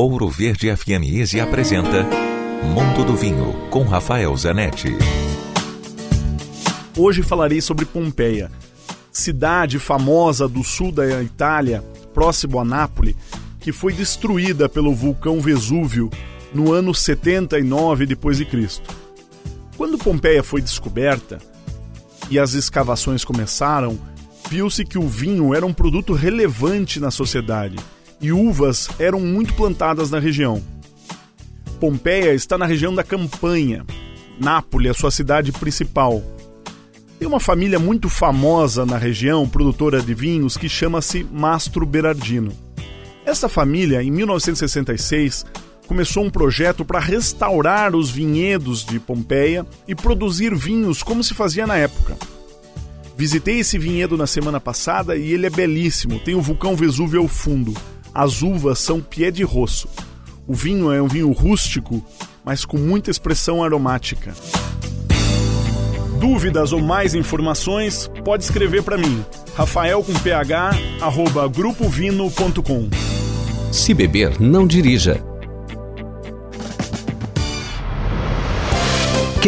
Ouro Verde FM Easy apresenta Mundo do Vinho com Rafael Zanetti. Hoje falarei sobre Pompeia, cidade famosa do sul da Itália, próximo a Nápoles, que foi destruída pelo vulcão Vesúvio no ano 79 depois de Cristo. Quando Pompeia foi descoberta e as escavações começaram, viu-se que o vinho era um produto relevante na sociedade e uvas eram muito plantadas na região. Pompeia está na região da Campanha. Nápoles é sua cidade principal. Tem uma família muito famosa na região, produtora de vinhos, que chama-se Mastro Berardino. Essa família, em 1966, começou um projeto para restaurar os vinhedos de Pompeia e produzir vinhos como se fazia na época. Visitei esse vinhedo na semana passada e ele é belíssimo, tem o vulcão Vesúvio ao fundo. As uvas são pé de roço. O vinho é um vinho rústico, mas com muita expressão aromática. Dúvidas ou mais informações, pode escrever para mim, rafael com ph, arroba grupovino.com. Se beber, não dirija.